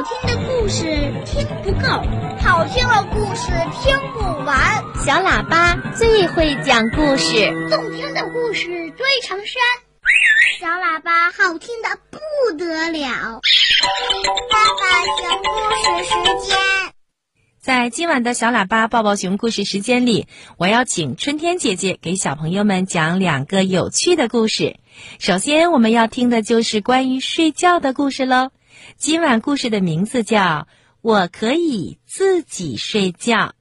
好听的故事听不够，好听的故事听不完。小喇叭最会讲故事，动听的故事堆成山。小喇叭好听的不得了。爸爸讲故事时间，在今晚的小喇叭抱抱熊故事时间里，我要请春天姐姐给小朋友们讲两个有趣的故事。首先，我们要听的就是关于睡觉的故事喽。今晚故事的名字叫《我可以自己睡觉》。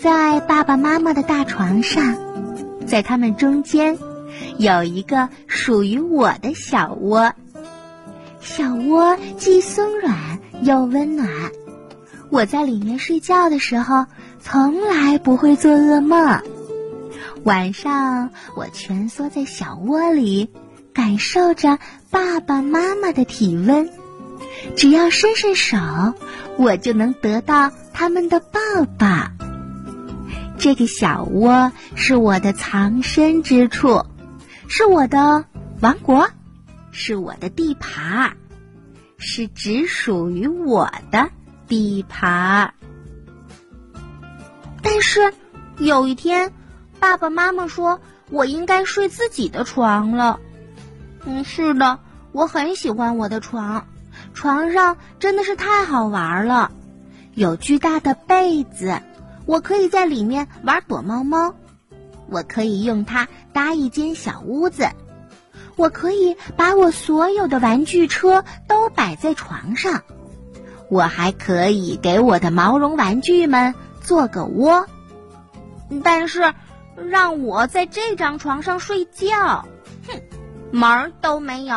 在爸爸妈妈的大床上，在他们中间有一个属于我的小窝。小窝既松软又温暖，我在里面睡觉的时候，从来不会做噩梦。晚上，我蜷缩在小窝里。感受着爸爸妈妈的体温，只要伸伸手，我就能得到他们的抱抱。这个小窝是我的藏身之处，是我的王国，是我的地盘，是只属于我的地盘。但是有一天，爸爸妈妈说我应该睡自己的床了。嗯，是的，我很喜欢我的床，床上真的是太好玩了，有巨大的被子，我可以在里面玩躲猫猫，我可以用它搭一间小屋子，我可以把我所有的玩具车都摆在床上，我还可以给我的毛绒玩具们做个窝，但是让我在这张床上睡觉，门儿都没有。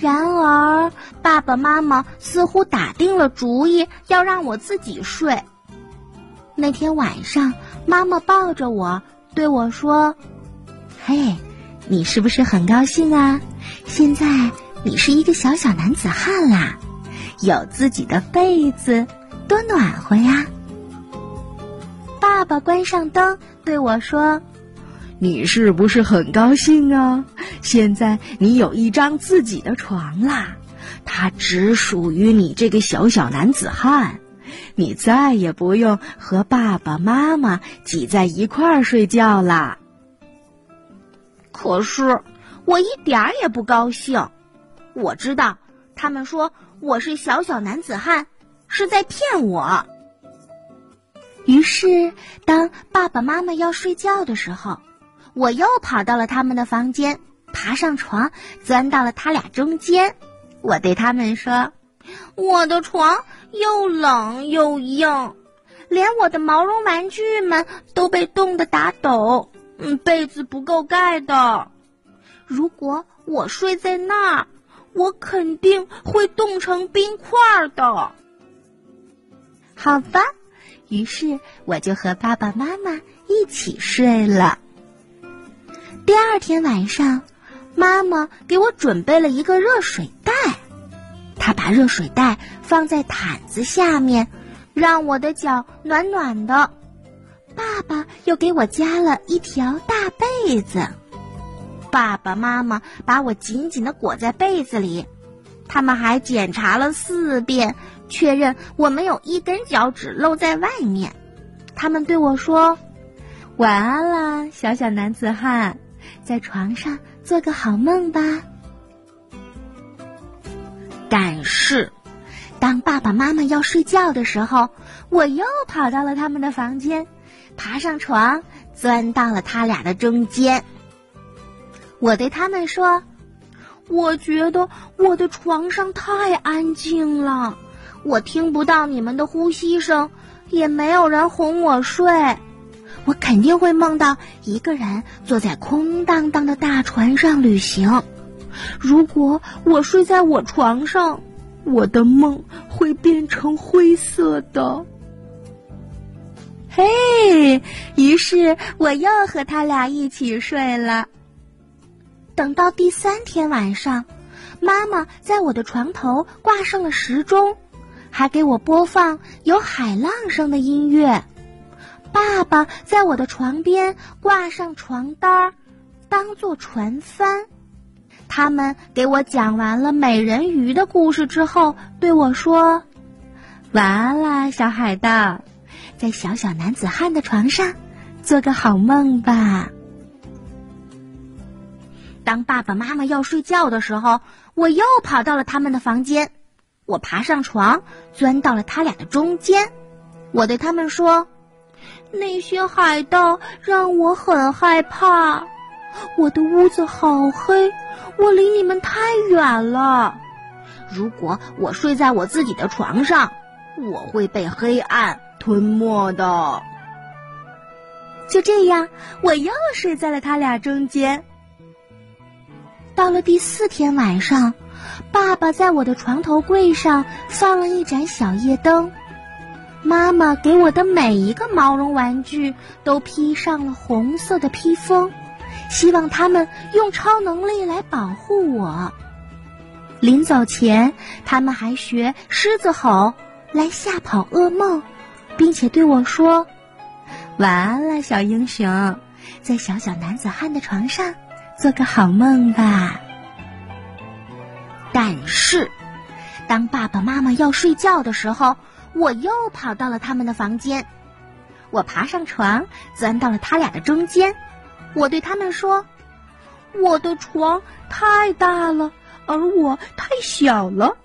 然而，爸爸妈妈似乎打定了主意要让我自己睡。那天晚上，妈妈抱着我对我说：“嘿，你是不是很高兴啊？现在你是一个小小男子汉啦，有自己的被子，多暖和呀！”爸爸关上灯对我说。你是不是很高兴啊？现在你有一张自己的床啦，它只属于你这个小小男子汉，你再也不用和爸爸妈妈挤在一块儿睡觉啦。可是我一点儿也不高兴，我知道他们说我是小小男子汉，是在骗我。于是，当爸爸妈妈要睡觉的时候。我又跑到了他们的房间，爬上床，钻到了他俩中间。我对他们说：“我的床又冷又硬，连我的毛绒玩具们都被冻得打抖。嗯，被子不够盖的。如果我睡在那儿，我肯定会冻成冰块的。”好吧，于是我就和爸爸妈妈一起睡了。第二天晚上，妈妈给我准备了一个热水袋，她把热水袋放在毯子下面，让我的脚暖暖的。爸爸又给我加了一条大被子，爸爸妈妈把我紧紧的裹在被子里，他们还检查了四遍，确认我没有一根脚趾露在外面。他们对我说：“晚安啦，小小男子汉。”在床上做个好梦吧。但是，当爸爸妈妈要睡觉的时候，我又跑到了他们的房间，爬上床，钻到了他俩的中间。我对他们说：“我觉得我的床上太安静了，我听不到你们的呼吸声，也没有人哄我睡。”我肯定会梦到一个人坐在空荡荡的大船上旅行。如果我睡在我床上，我的梦会变成灰色的。嘿，于是我又和他俩一起睡了。等到第三天晚上，妈妈在我的床头挂上了时钟，还给我播放有海浪声的音乐。爸爸在我的床边挂上床单儿，当做船帆。他们给我讲完了美人鱼的故事之后，对我说：“晚安啦，小海盗，在小小男子汉的床上做个好梦吧。”当爸爸妈妈要睡觉的时候，我又跑到了他们的房间。我爬上床，钻到了他俩的中间。我对他们说：“那些海盗让我很害怕。我的屋子好黑，我离你们太远了。如果我睡在我自己的床上，我会被黑暗吞没的。”就这样，我又睡在了他俩中间。到了第四天晚上，爸爸在我的床头柜上放了一盏小夜灯，妈妈给我的每一个毛绒玩具都披上了红色的披风，希望他们用超能力来保护我。临走前，他们还学狮子吼来吓跑噩梦，并且对我说：“晚安了，小英雄，在小小男子汉的床上。”做个好梦吧。但是，当爸爸妈妈要睡觉的时候，我又跑到了他们的房间。我爬上床，钻到了他俩的中间。我对他们说：“我的床太大了，而我太小了。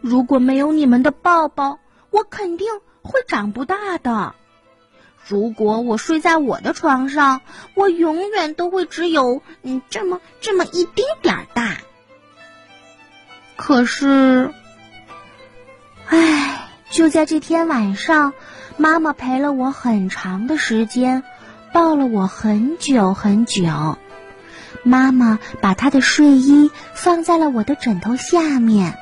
如果没有你们的抱抱，我肯定会长不大的。”如果我睡在我的床上，我永远都会只有嗯这么这么一丁点儿大。可是，唉，就在这天晚上，妈妈陪了我很长的时间，抱了我很久很久。妈妈把她的睡衣放在了我的枕头下面，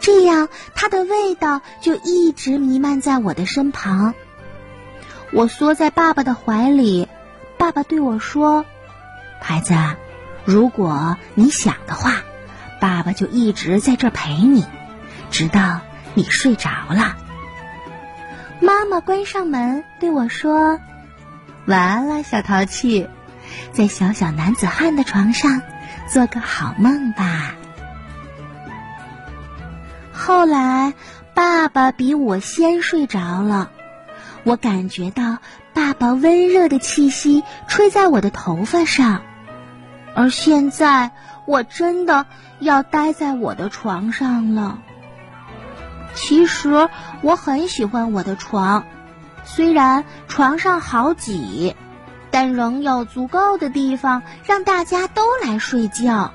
这样她的味道就一直弥漫在我的身旁。我缩在爸爸的怀里，爸爸对我说：“孩子，如果你想的话，爸爸就一直在这陪你，直到你睡着了。”妈妈关上门对我说：“晚安了，小淘气，在小小男子汉的床上做个好梦吧。”后来，爸爸比我先睡着了。我感觉到爸爸温热的气息吹在我的头发上，而现在我真的要待在我的床上了。其实我很喜欢我的床，虽然床上好挤，但仍有足够的地方让大家都来睡觉。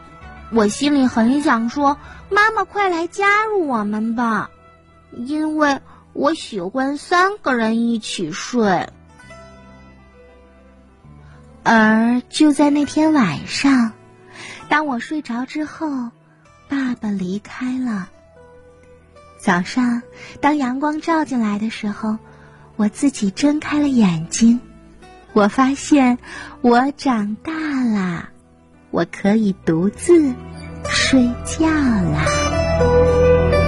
我心里很想说：“妈妈，快来加入我们吧！”因为。我喜欢三个人一起睡，而就在那天晚上，当我睡着之后，爸爸离开了。早上，当阳光照进来的时候，我自己睁开了眼睛，我发现我长大了，我可以独自睡觉啦。